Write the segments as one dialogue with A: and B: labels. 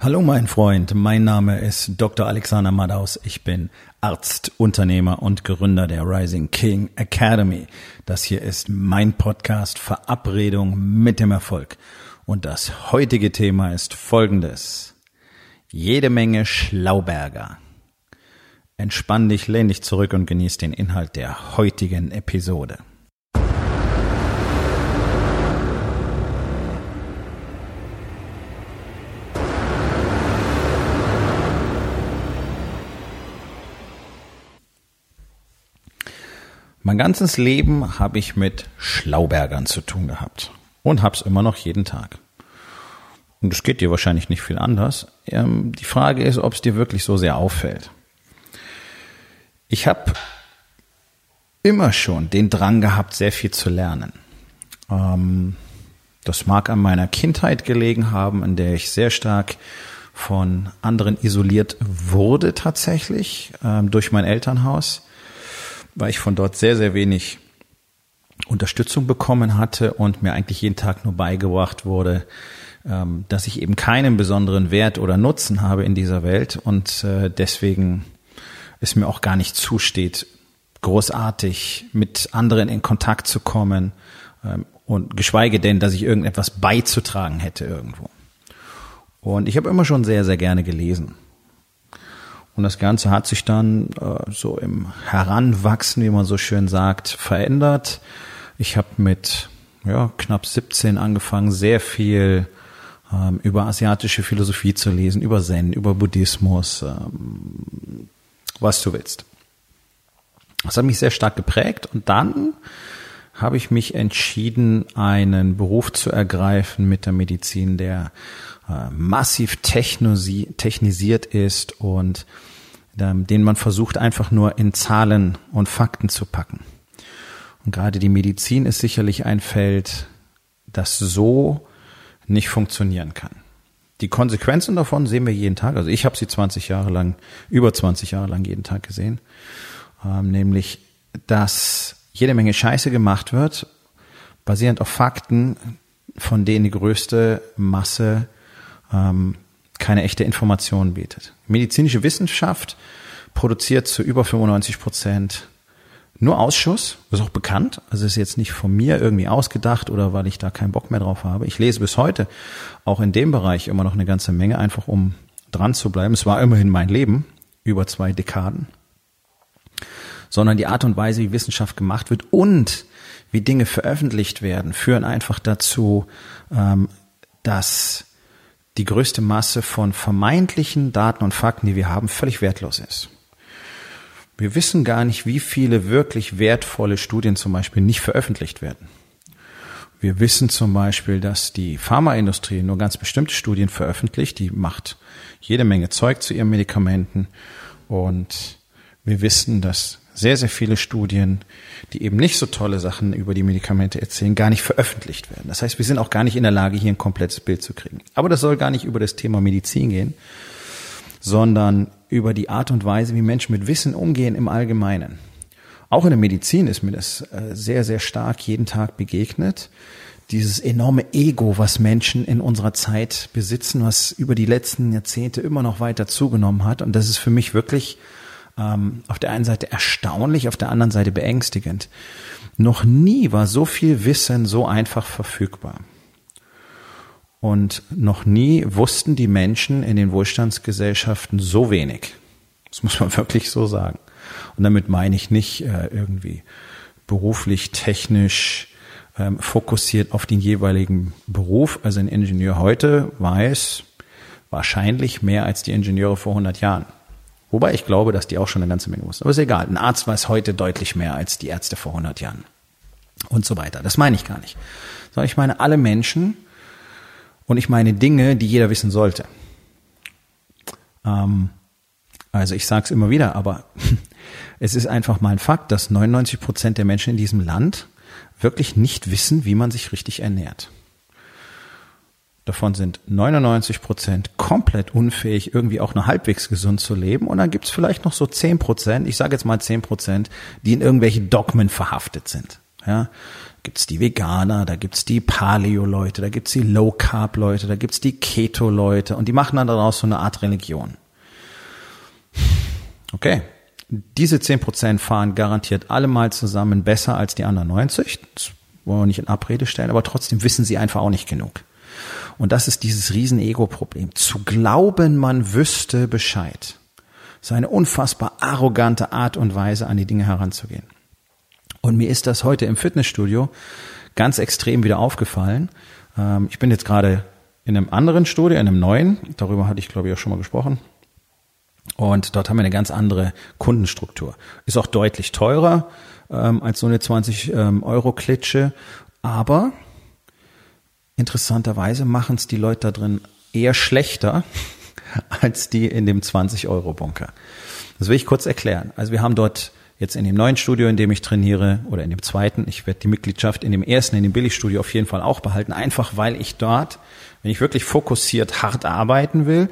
A: Hallo mein Freund, mein Name ist Dr. Alexander Madaus. Ich bin Arzt, Unternehmer und Gründer der Rising King Academy. Das hier ist mein Podcast Verabredung mit dem Erfolg. Und das heutige Thema ist folgendes. Jede Menge Schlauberger. Entspann dich, lehn dich zurück und genieß den Inhalt der heutigen Episode. Mein ganzes Leben habe ich mit Schlaubergern zu tun gehabt und hab's immer noch jeden Tag. Und es geht dir wahrscheinlich nicht viel anders. Ähm, die Frage ist, ob es dir wirklich so sehr auffällt. Ich habe immer schon den Drang gehabt, sehr viel zu lernen. Ähm, das mag an meiner Kindheit gelegen haben, in der ich sehr stark von anderen isoliert wurde tatsächlich ähm, durch mein Elternhaus weil ich von dort sehr, sehr wenig Unterstützung bekommen hatte und mir eigentlich jeden Tag nur beigebracht wurde, ähm, dass ich eben keinen besonderen Wert oder Nutzen habe in dieser Welt und äh, deswegen es mir auch gar nicht zusteht, großartig mit anderen in Kontakt zu kommen ähm, und geschweige denn, dass ich irgendetwas beizutragen hätte irgendwo. Und ich habe immer schon sehr, sehr gerne gelesen. Und das Ganze hat sich dann äh, so im Heranwachsen, wie man so schön sagt, verändert. Ich habe mit ja, knapp 17 angefangen, sehr viel ähm, über asiatische Philosophie zu lesen, über Zen, über Buddhismus, ähm, was du willst. Das hat mich sehr stark geprägt und dann habe ich mich entschieden, einen Beruf zu ergreifen mit der Medizin, der äh, massiv technisiert ist und ähm, den man versucht einfach nur in Zahlen und Fakten zu packen. Und gerade die Medizin ist sicherlich ein Feld, das so nicht funktionieren kann. Die Konsequenzen davon sehen wir jeden Tag. Also ich habe sie 20 Jahre lang, über 20 Jahre lang jeden Tag gesehen. Ähm, nämlich, dass jede Menge Scheiße gemacht wird, basierend auf Fakten, von denen die größte Masse ähm, keine echte Information bietet. Medizinische Wissenschaft produziert zu über 95 Prozent nur Ausschuss, das ist auch bekannt, also ist jetzt nicht von mir irgendwie ausgedacht oder weil ich da keinen Bock mehr drauf habe. Ich lese bis heute auch in dem Bereich immer noch eine ganze Menge, einfach um dran zu bleiben. Es war immerhin mein Leben, über zwei Dekaden. Sondern die Art und Weise, wie Wissenschaft gemacht wird und wie Dinge veröffentlicht werden, führen einfach dazu, ähm, dass die größte Masse von vermeintlichen Daten und Fakten, die wir haben, völlig wertlos ist. Wir wissen gar nicht, wie viele wirklich wertvolle Studien zum Beispiel nicht veröffentlicht werden. Wir wissen zum Beispiel, dass die Pharmaindustrie nur ganz bestimmte Studien veröffentlicht, die macht jede Menge Zeug zu ihren Medikamenten und wir wissen, dass sehr, sehr viele Studien, die eben nicht so tolle Sachen über die Medikamente erzählen, gar nicht veröffentlicht werden. Das heißt, wir sind auch gar nicht in der Lage, hier ein komplettes Bild zu kriegen. Aber das soll gar nicht über das Thema Medizin gehen, sondern über die Art und Weise, wie Menschen mit Wissen umgehen im Allgemeinen. Auch in der Medizin ist mir das äh, sehr, sehr stark jeden Tag begegnet. Dieses enorme Ego, was Menschen in unserer Zeit besitzen, was über die letzten Jahrzehnte immer noch weiter zugenommen hat. Und das ist für mich wirklich ähm, auf der einen Seite erstaunlich, auf der anderen Seite beängstigend. Noch nie war so viel Wissen so einfach verfügbar. Und noch nie wussten die Menschen in den Wohlstandsgesellschaften so wenig. Das muss man wirklich so sagen. Und damit meine ich nicht äh, irgendwie beruflich, technisch ähm, fokussiert auf den jeweiligen Beruf. Also ein Ingenieur heute weiß wahrscheinlich mehr als die Ingenieure vor 100 Jahren. Wobei ich glaube, dass die auch schon eine ganze Menge wussten. Aber ist egal. Ein Arzt weiß heute deutlich mehr als die Ärzte vor 100 Jahren. Und so weiter. Das meine ich gar nicht. Sondern ich meine alle Menschen und ich meine Dinge, die jeder wissen sollte. Ähm, also ich sage es immer wieder, aber es ist einfach mal ein Fakt, dass 99 Prozent der Menschen in diesem Land wirklich nicht wissen, wie man sich richtig ernährt. Davon sind 99 Prozent komplett unfähig, irgendwie auch nur halbwegs gesund zu leben. Und dann gibt es vielleicht noch so 10 Prozent, ich sage jetzt mal 10 Prozent, die in irgendwelche Dogmen verhaftet sind. Ja, gibt's die Veganer, da gibt's die Paleo-Leute, da gibt's die Low-Carb-Leute, da gibt's die Keto-Leute und die machen dann daraus so eine Art Religion. Okay, diese zehn Prozent fahren garantiert alle mal zusammen besser als die anderen 90. Das wollen wir nicht in Abrede stellen, aber trotzdem wissen sie einfach auch nicht genug. Und das ist dieses riesen Ego-Problem. Zu glauben, man wüsste Bescheid. Das ist eine unfassbar arrogante Art und Weise, an die Dinge heranzugehen. Und mir ist das heute im Fitnessstudio ganz extrem wieder aufgefallen. Ähm, ich bin jetzt gerade in einem anderen Studio, in einem neuen. Darüber hatte ich, glaube ich, auch schon mal gesprochen. Und dort haben wir eine ganz andere Kundenstruktur. Ist auch deutlich teurer ähm, als so eine 20 ähm. Aber interessanterweise machen es die Leute da drin eher schlechter als die in dem 20 Euro Bunker. Das will ich kurz erklären. Also wir haben dort jetzt in dem neuen Studio, in dem ich trainiere, oder in dem zweiten, ich werde die Mitgliedschaft in dem ersten, in dem Billigstudio auf jeden Fall auch behalten, einfach weil ich dort, wenn ich wirklich fokussiert hart arbeiten will,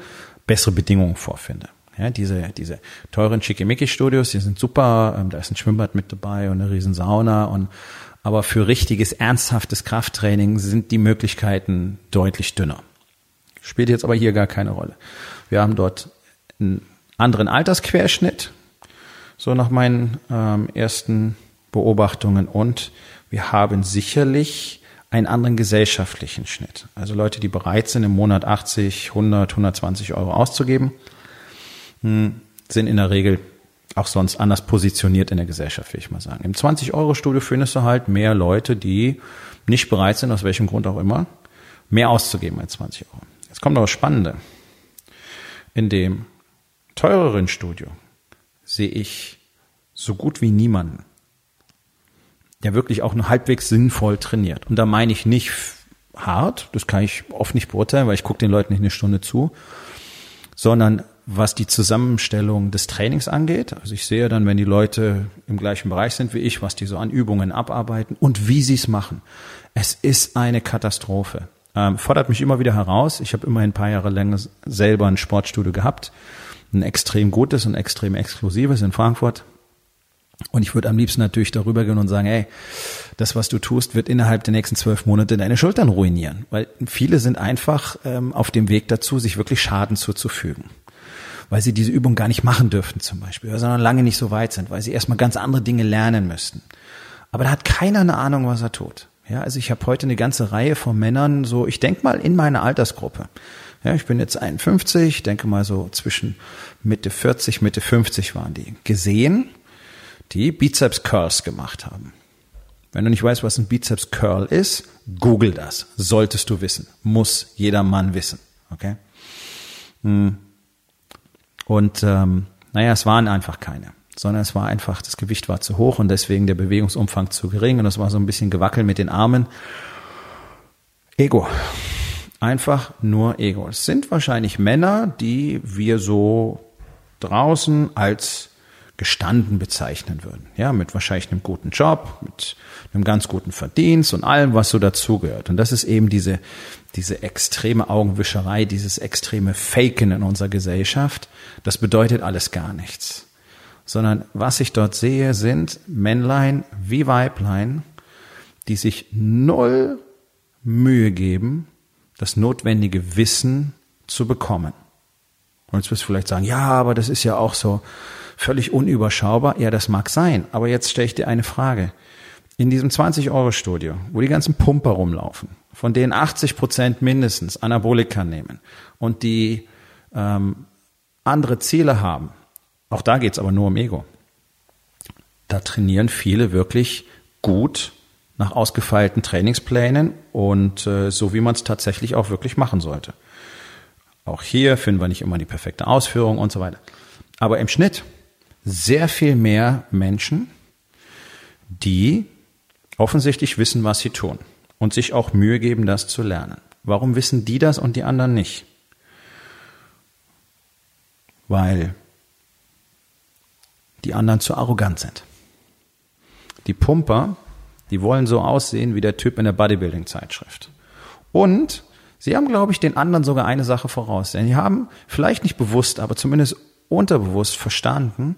A: bessere Bedingungen vorfinde. Ja, diese, diese teuren Schickimicki-Studios, die sind super, ähm, da ist ein Schwimmbad mit dabei und eine riesen Sauna und aber für richtiges, ernsthaftes Krafttraining sind die Möglichkeiten deutlich dünner. Spielt jetzt aber hier gar keine Rolle. Wir haben dort einen anderen Altersquerschnitt, so nach meinen ähm, ersten Beobachtungen. Und wir haben sicherlich einen anderen gesellschaftlichen Schnitt. Also Leute, die bereit sind, im Monat 80, 100, 120 Euro auszugeben, hm, sind in der Regel auch sonst anders positioniert in der Gesellschaft, will ich mal sagen. Im 20-Euro-Studio findest du halt mehr Leute, die nicht bereit sind, aus welchem Grund auch immer, mehr auszugeben als 20 Euro. Jetzt kommt noch das Spannende. In dem teureren Studio sehe ich so gut wie niemanden, der wirklich auch nur halbwegs sinnvoll trainiert. Und da meine ich nicht hart, das kann ich oft nicht beurteilen, weil ich gucke den Leuten nicht eine Stunde zu, sondern was die Zusammenstellung des Trainings angeht. Also ich sehe dann, wenn die Leute im gleichen Bereich sind wie ich, was die so an Übungen abarbeiten und wie sie es machen. Es ist eine Katastrophe. Ähm, fordert mich immer wieder heraus. Ich habe immerhin ein paar Jahre länger selber ein Sportstudio gehabt ein extrem gutes und extrem exklusives in Frankfurt. Und ich würde am liebsten natürlich darüber gehen und sagen, ey, das, was du tust, wird innerhalb der nächsten zwölf Monate deine Schultern ruinieren. Weil viele sind einfach ähm, auf dem Weg dazu, sich wirklich Schaden zuzufügen. Weil sie diese Übung gar nicht machen dürften zum Beispiel, sondern lange nicht so weit sind, weil sie erstmal ganz andere Dinge lernen müssten. Aber da hat keiner eine Ahnung, was er tut. Ja, also ich habe heute eine ganze Reihe von Männern, so ich denk mal in meiner Altersgruppe. Ja, ich bin jetzt 51, denke mal so zwischen Mitte 40, Mitte 50 waren die, gesehen, die Bizeps Curls gemacht haben. Wenn du nicht weißt, was ein Bizeps Curl ist, google das. Solltest du wissen. Muss jeder Mann wissen. Okay? Hm. Und ähm, naja, es waren einfach keine, sondern es war einfach, das Gewicht war zu hoch und deswegen der Bewegungsumfang zu gering und es war so ein bisschen gewackelt mit den Armen. Ego. Einfach nur Ego. Es sind wahrscheinlich Männer, die wir so draußen als gestanden bezeichnen würden. Ja, mit wahrscheinlich einem guten Job, mit einem ganz guten Verdienst und allem, was so dazugehört. Und das ist eben diese, diese extreme Augenwischerei, dieses extreme Faken in unserer Gesellschaft. Das bedeutet alles gar nichts. Sondern was ich dort sehe, sind Männlein wie Weiblein, die sich null Mühe geben, das notwendige Wissen zu bekommen. Und jetzt wirst du vielleicht sagen, ja, aber das ist ja auch so völlig unüberschaubar. Ja, das mag sein. Aber jetzt stelle ich dir eine Frage. In diesem 20-Euro-Studio, wo die ganzen Pumper rumlaufen, von denen 80 Prozent mindestens Anabolika nehmen und die ähm, andere Ziele haben, auch da geht's aber nur um Ego. Da trainieren viele wirklich gut nach ausgefeilten Trainingsplänen und äh, so, wie man es tatsächlich auch wirklich machen sollte. Auch hier finden wir nicht immer die perfekte Ausführung und so weiter. Aber im Schnitt sehr viel mehr Menschen, die offensichtlich wissen, was sie tun und sich auch Mühe geben, das zu lernen. Warum wissen die das und die anderen nicht? Weil die anderen zu arrogant sind. Die Pumper die wollen so aussehen wie der Typ in der Bodybuilding-Zeitschrift. Und sie haben, glaube ich, den anderen sogar eine Sache voraus. Denn die haben vielleicht nicht bewusst, aber zumindest unterbewusst verstanden,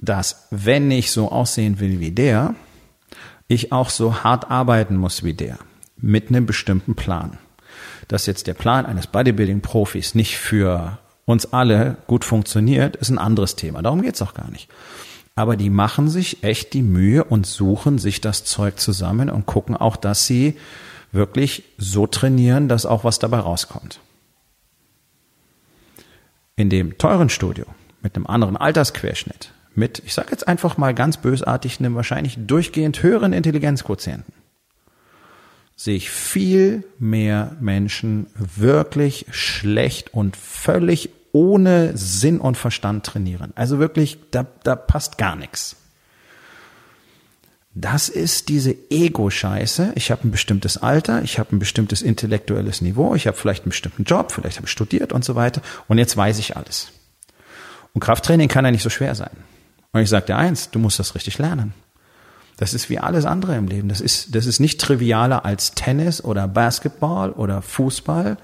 A: dass wenn ich so aussehen will wie der, ich auch so hart arbeiten muss wie der, mit einem bestimmten Plan. Dass jetzt der Plan eines Bodybuilding-Profis nicht für uns alle gut funktioniert, ist ein anderes Thema. Darum geht's auch gar nicht. Aber die machen sich echt die Mühe und suchen sich das Zeug zusammen und gucken auch, dass sie wirklich so trainieren, dass auch was dabei rauskommt. In dem teuren Studio mit einem anderen Altersquerschnitt, mit, ich sage jetzt einfach mal ganz bösartig, einem wahrscheinlich durchgehend höheren Intelligenzquotienten, sehe ich viel mehr Menschen wirklich schlecht und völlig ohne Sinn und Verstand trainieren. Also wirklich, da, da passt gar nichts. Das ist diese Ego-Scheiße. Ich habe ein bestimmtes Alter, ich habe ein bestimmtes intellektuelles Niveau, ich habe vielleicht einen bestimmten Job, vielleicht habe ich studiert und so weiter. Und jetzt weiß ich alles. Und Krafttraining kann ja nicht so schwer sein. Und ich sage dir eins, du musst das richtig lernen. Das ist wie alles andere im Leben. Das ist, das ist nicht trivialer als Tennis oder Basketball oder Fußball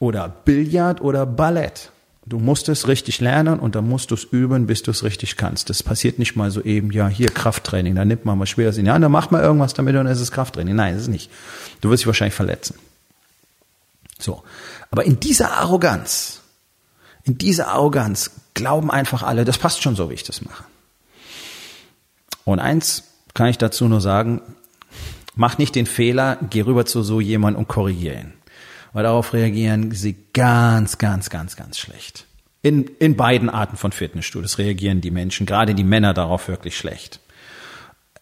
A: oder Billard oder Ballett. Du musst es richtig lernen und dann musst du es üben, bis du es richtig kannst. Das passiert nicht mal so eben, ja, hier Krafttraining, da nimmt man mal Schweres in die Hand, dann macht man irgendwas damit und es ist Krafttraining. Nein, das ist nicht. Du wirst dich wahrscheinlich verletzen. So. Aber in dieser Arroganz, in dieser Arroganz glauben einfach alle, das passt schon so, wie ich das mache. Und eins kann ich dazu nur sagen, mach nicht den Fehler, geh rüber zu so jemandem und korrigiere ihn weil darauf reagieren sie ganz, ganz, ganz, ganz schlecht. In, in beiden Arten von Fitnessstudios reagieren die Menschen, gerade die Männer, darauf wirklich schlecht.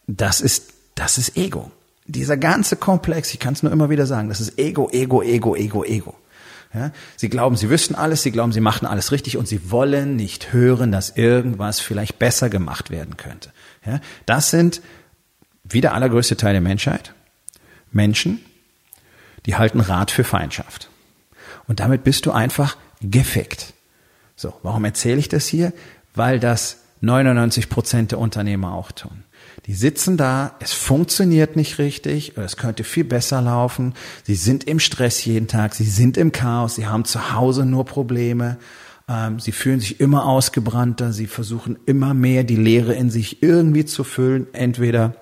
A: Das ist, das ist Ego. Dieser ganze Komplex, ich kann es nur immer wieder sagen, das ist Ego, Ego, Ego, Ego, Ego. Ja, sie glauben, sie wüssten alles, sie glauben, sie machen alles richtig und sie wollen nicht hören, dass irgendwas vielleicht besser gemacht werden könnte. Ja, das sind, wie der allergrößte Teil der Menschheit, Menschen, die halten Rat für Feindschaft. Und damit bist du einfach gefickt. So, warum erzähle ich das hier? Weil das 99 Prozent der Unternehmer auch tun. Die sitzen da, es funktioniert nicht richtig, es könnte viel besser laufen. Sie sind im Stress jeden Tag, sie sind im Chaos, sie haben zu Hause nur Probleme, ähm, sie fühlen sich immer ausgebrannter, sie versuchen immer mehr die Leere in sich irgendwie zu füllen, entweder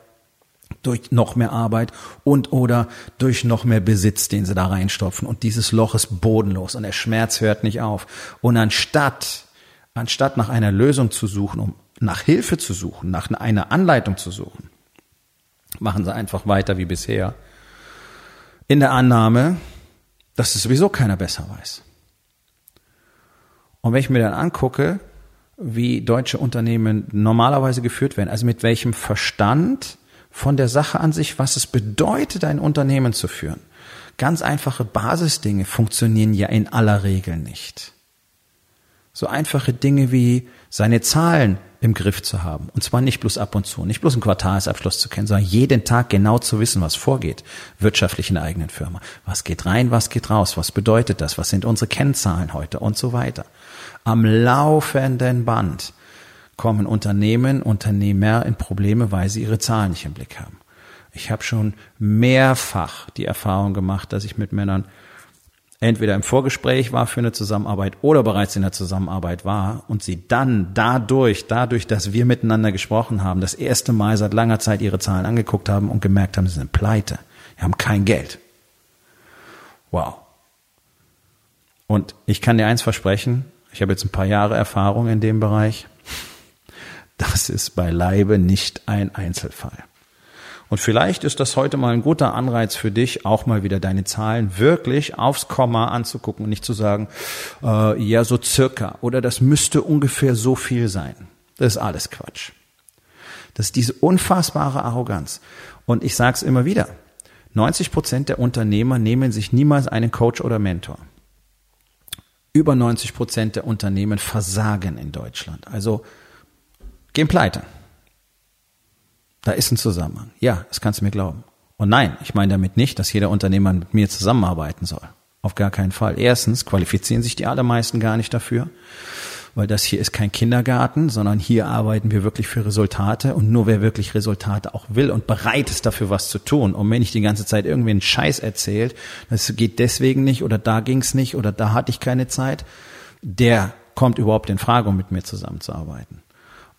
A: durch noch mehr Arbeit und oder durch noch mehr Besitz, den sie da reinstopfen. Und dieses Loch ist bodenlos und der Schmerz hört nicht auf. Und anstatt, anstatt nach einer Lösung zu suchen, um nach Hilfe zu suchen, nach einer Anleitung zu suchen, machen sie einfach weiter wie bisher. In der Annahme, dass es sowieso keiner besser weiß. Und wenn ich mir dann angucke, wie deutsche Unternehmen normalerweise geführt werden, also mit welchem Verstand von der Sache an sich, was es bedeutet, ein Unternehmen zu führen. Ganz einfache Basisdinge funktionieren ja in aller Regel nicht. So einfache Dinge wie seine Zahlen im Griff zu haben. Und zwar nicht bloß ab und zu, nicht bloß einen Quartalsabschluss zu kennen, sondern jeden Tag genau zu wissen, was vorgeht, wirtschaftlich in der eigenen Firma. Was geht rein, was geht raus, was bedeutet das, was sind unsere Kennzahlen heute und so weiter. Am laufenden Band kommen Unternehmen, Unternehmer in Probleme, weil sie ihre Zahlen nicht im Blick haben. Ich habe schon mehrfach die Erfahrung gemacht, dass ich mit Männern entweder im Vorgespräch war für eine Zusammenarbeit oder bereits in der Zusammenarbeit war und sie dann dadurch, dadurch, dass wir miteinander gesprochen haben, das erste Mal seit langer Zeit ihre Zahlen angeguckt haben und gemerkt haben, sie sind pleite. Sie haben kein Geld. Wow. Und ich kann dir eins versprechen, ich habe jetzt ein paar Jahre Erfahrung in dem Bereich das ist beileibe nicht ein Einzelfall. Und vielleicht ist das heute mal ein guter Anreiz für dich, auch mal wieder deine Zahlen wirklich aufs Komma anzugucken und nicht zu sagen, äh, ja, so circa oder das müsste ungefähr so viel sein. Das ist alles Quatsch. Das ist diese unfassbare Arroganz. Und ich sage es immer wieder, 90 Prozent der Unternehmer nehmen sich niemals einen Coach oder Mentor. Über 90 Prozent der Unternehmen versagen in Deutschland. Also gehen pleite. Da ist ein Zusammenhang. Ja, das kannst du mir glauben. Und nein, ich meine damit nicht, dass jeder Unternehmer mit mir zusammenarbeiten soll. Auf gar keinen Fall. Erstens qualifizieren sich die allermeisten gar nicht dafür, weil das hier ist kein Kindergarten, sondern hier arbeiten wir wirklich für Resultate und nur wer wirklich Resultate auch will und bereit ist dafür was zu tun. Und wenn ich die ganze Zeit irgendwie einen Scheiß erzählt, das geht deswegen nicht oder da ging's nicht oder da hatte ich keine Zeit, der kommt überhaupt in Frage, um mit mir zusammenzuarbeiten.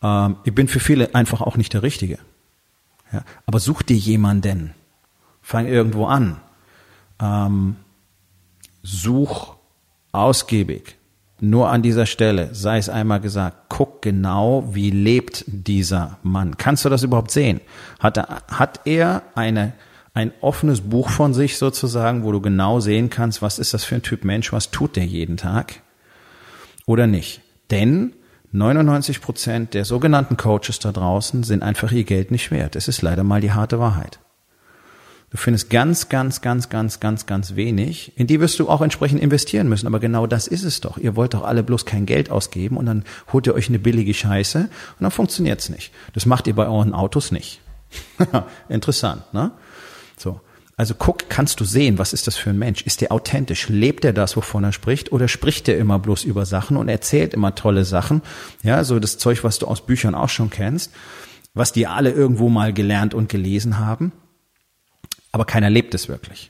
A: Ähm, ich bin für viele einfach auch nicht der Richtige. Ja, aber such dir jemanden. Fang irgendwo an. Ähm, such ausgiebig. Nur an dieser Stelle, sei es einmal gesagt, guck genau, wie lebt dieser Mann. Kannst du das überhaupt sehen? Hat er, hat er eine, ein offenes Buch von sich sozusagen, wo du genau sehen kannst, was ist das für ein Typ Mensch, was tut der jeden Tag? Oder nicht? Denn 99 Prozent der sogenannten Coaches da draußen sind einfach ihr Geld nicht wert. Es ist leider mal die harte Wahrheit. Du findest ganz, ganz, ganz, ganz, ganz, ganz wenig. In die wirst du auch entsprechend investieren müssen. Aber genau das ist es doch. Ihr wollt doch alle bloß kein Geld ausgeben und dann holt ihr euch eine billige Scheiße und dann funktioniert's nicht. Das macht ihr bei euren Autos nicht. Interessant, ne? So. Also guck, kannst du sehen, was ist das für ein Mensch? Ist der authentisch? Lebt er das, wovon er spricht? Oder spricht er immer bloß über Sachen und erzählt immer tolle Sachen? Ja, so das Zeug, was du aus Büchern auch schon kennst, was die alle irgendwo mal gelernt und gelesen haben aber keiner lebt es wirklich.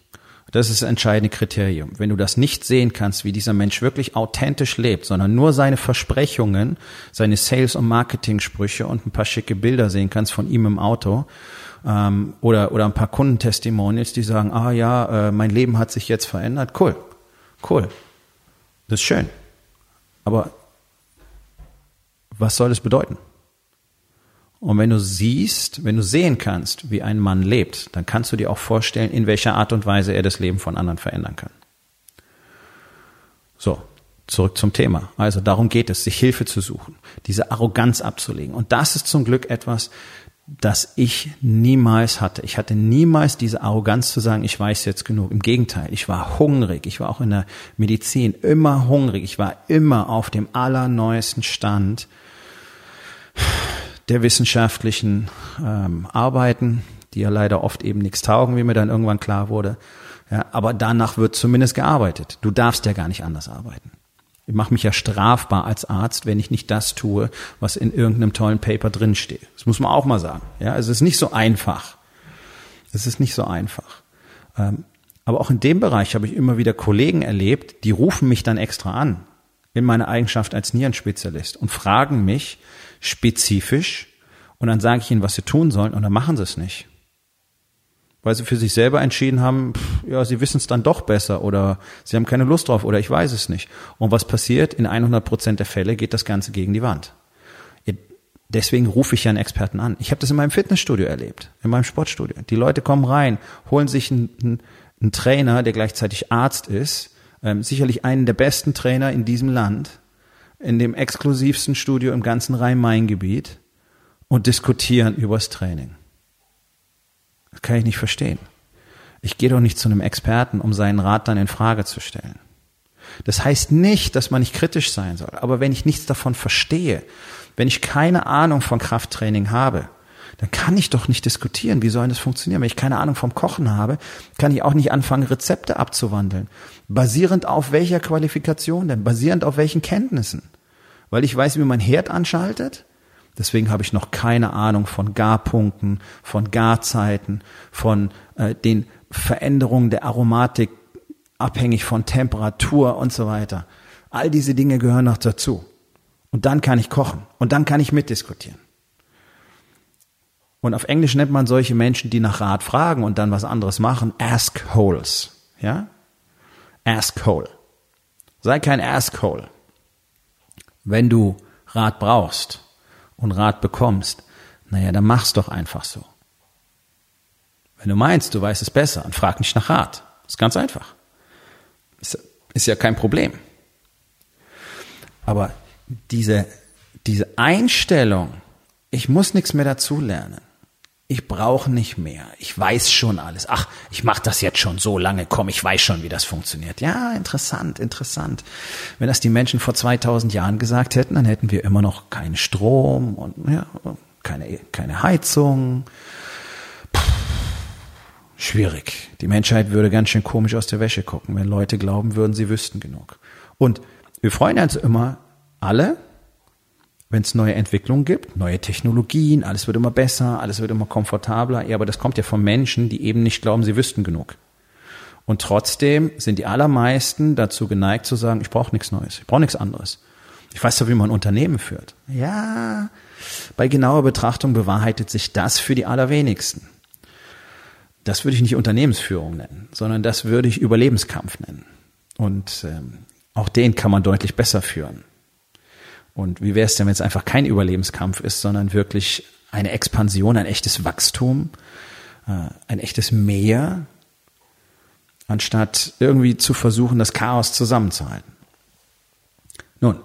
A: Das ist das entscheidende Kriterium. Wenn du das nicht sehen kannst, wie dieser Mensch wirklich authentisch lebt, sondern nur seine Versprechungen, seine Sales- und Marketing-Sprüche und ein paar schicke Bilder sehen kannst von ihm im Auto, ähm, oder, oder ein paar Kundentestimonials, die sagen, ah ja, äh, mein Leben hat sich jetzt verändert. Cool, cool. Das ist schön. Aber was soll es bedeuten? Und wenn du siehst, wenn du sehen kannst, wie ein Mann lebt, dann kannst du dir auch vorstellen, in welcher Art und Weise er das Leben von anderen verändern kann. So, zurück zum Thema. Also darum geht es, sich Hilfe zu suchen, diese Arroganz abzulegen. Und das ist zum Glück etwas, das ich niemals hatte. Ich hatte niemals diese Arroganz zu sagen, ich weiß jetzt genug. Im Gegenteil, ich war hungrig. Ich war auch in der Medizin immer hungrig. Ich war immer auf dem allerneuesten Stand der wissenschaftlichen ähm, Arbeiten, die ja leider oft eben nichts taugen, wie mir dann irgendwann klar wurde. Ja, aber danach wird zumindest gearbeitet. Du darfst ja gar nicht anders arbeiten. Ich mache mich ja strafbar als Arzt, wenn ich nicht das tue, was in irgendeinem tollen Paper drinsteht. Das muss man auch mal sagen. Ja, also es ist nicht so einfach. Es ist nicht so einfach. Ähm, aber auch in dem Bereich habe ich immer wieder Kollegen erlebt, die rufen mich dann extra an in meiner Eigenschaft als Nierenspezialist und fragen mich, spezifisch und dann sage ich ihnen, was sie tun sollen und dann machen sie es nicht. Weil sie für sich selber entschieden haben, pff, ja, sie wissen es dann doch besser oder sie haben keine Lust drauf oder ich weiß es nicht. Und was passiert? In 100 Prozent der Fälle geht das Ganze gegen die Wand. Deswegen rufe ich ja einen Experten an. Ich habe das in meinem Fitnessstudio erlebt, in meinem Sportstudio. Die Leute kommen rein, holen sich einen, einen, Trainer, der gleichzeitig Arzt ist, ähm, sicherlich einen der besten Trainer in diesem Land, in dem exklusivsten Studio im ganzen Rhein-Main-Gebiet und diskutieren übers Training. Das kann ich nicht verstehen. Ich gehe doch nicht zu einem Experten, um seinen Rat dann in Frage zu stellen. Das heißt nicht, dass man nicht kritisch sein soll. Aber wenn ich nichts davon verstehe, wenn ich keine Ahnung von Krafttraining habe, dann kann ich doch nicht diskutieren, wie soll das funktionieren. Wenn ich keine Ahnung vom Kochen habe, kann ich auch nicht anfangen, Rezepte abzuwandeln. Basierend auf welcher Qualifikation denn? Basierend auf welchen Kenntnissen? Weil ich weiß, wie man Herd anschaltet. Deswegen habe ich noch keine Ahnung von Garpunkten, von Garzeiten, von äh, den Veränderungen der Aromatik abhängig von Temperatur und so weiter. All diese Dinge gehören noch dazu. Und dann kann ich kochen und dann kann ich mitdiskutieren. Und auf Englisch nennt man solche Menschen, die nach Rat fragen und dann was anderes machen, Ask Holes. Ja? Ask Hole. Sei kein Ask Hole. Wenn du Rat brauchst und Rat bekommst, naja, dann mach's doch einfach so. Wenn du meinst, du weißt es besser, dann frag nicht nach Rat. ist ganz einfach. Ist, ist ja kein Problem. Aber diese, diese Einstellung, ich muss nichts mehr dazulernen, ich brauche nicht mehr. Ich weiß schon alles. Ach, ich mache das jetzt schon so lange. Komm, ich weiß schon, wie das funktioniert. Ja, interessant, interessant. Wenn das die Menschen vor 2000 Jahren gesagt hätten, dann hätten wir immer noch keinen Strom und ja, keine, keine Heizung. Puh, schwierig. Die Menschheit würde ganz schön komisch aus der Wäsche gucken, wenn Leute glauben würden, sie wüssten genug. Und wir freuen uns immer alle, wenn es neue Entwicklungen gibt, neue Technologien, alles wird immer besser, alles wird immer komfortabler. Ja, aber das kommt ja von Menschen, die eben nicht glauben, sie wüssten genug. Und trotzdem sind die allermeisten dazu geneigt zu sagen, ich brauche nichts Neues, ich brauche nichts anderes. Ich weiß doch, wie man Unternehmen führt. Ja, bei genauer Betrachtung bewahrheitet sich das für die allerwenigsten. Das würde ich nicht Unternehmensführung nennen, sondern das würde ich Überlebenskampf nennen. Und ähm, auch den kann man deutlich besser führen. Und wie wäre es denn, wenn es einfach kein Überlebenskampf ist, sondern wirklich eine Expansion, ein echtes Wachstum, äh, ein echtes Mehr, anstatt irgendwie zu versuchen, das Chaos zusammenzuhalten. Nun,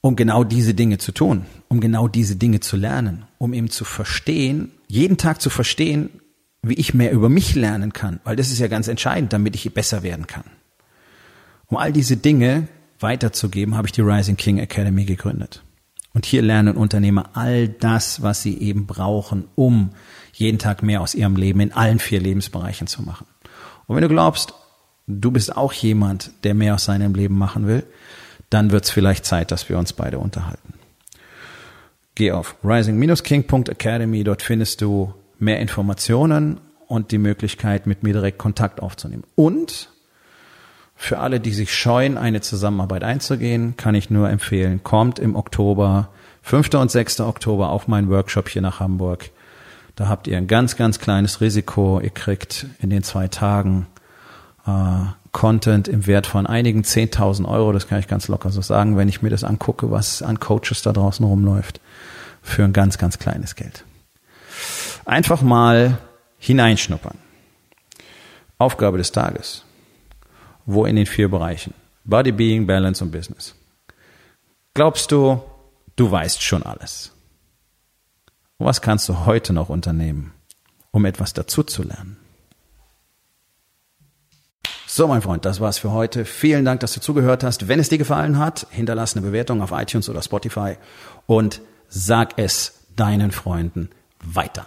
A: um genau diese Dinge zu tun, um genau diese Dinge zu lernen, um eben zu verstehen, jeden Tag zu verstehen, wie ich mehr über mich lernen kann, weil das ist ja ganz entscheidend, damit ich besser werden kann. Um all diese Dinge weiterzugeben, habe ich die Rising King Academy gegründet. Und hier lernen Unternehmer all das, was sie eben brauchen, um jeden Tag mehr aus ihrem Leben in allen vier Lebensbereichen zu machen. Und wenn du glaubst, du bist auch jemand, der mehr aus seinem Leben machen will, dann wird es vielleicht Zeit, dass wir uns beide unterhalten. Geh auf rising-king.academy, dort findest du mehr Informationen und die Möglichkeit, mit mir direkt Kontakt aufzunehmen. Und für alle, die sich scheuen, eine Zusammenarbeit einzugehen, kann ich nur empfehlen, kommt im Oktober, 5. und 6. Oktober auf meinen Workshop hier nach Hamburg. Da habt ihr ein ganz, ganz kleines Risiko. Ihr kriegt in den zwei Tagen äh, Content im Wert von einigen 10.000 Euro. Das kann ich ganz locker so sagen, wenn ich mir das angucke, was an Coaches da draußen rumläuft. Für ein ganz, ganz kleines Geld. Einfach mal hineinschnuppern. Aufgabe des Tages. Wo in den vier Bereichen? Body, Being, Balance und Business. Glaubst du, du weißt schon alles? Was kannst du heute noch unternehmen, um etwas dazu zu lernen? So, mein Freund, das war's für heute. Vielen Dank, dass du zugehört hast. Wenn es dir gefallen hat, hinterlass eine Bewertung auf iTunes oder Spotify und sag es deinen Freunden weiter.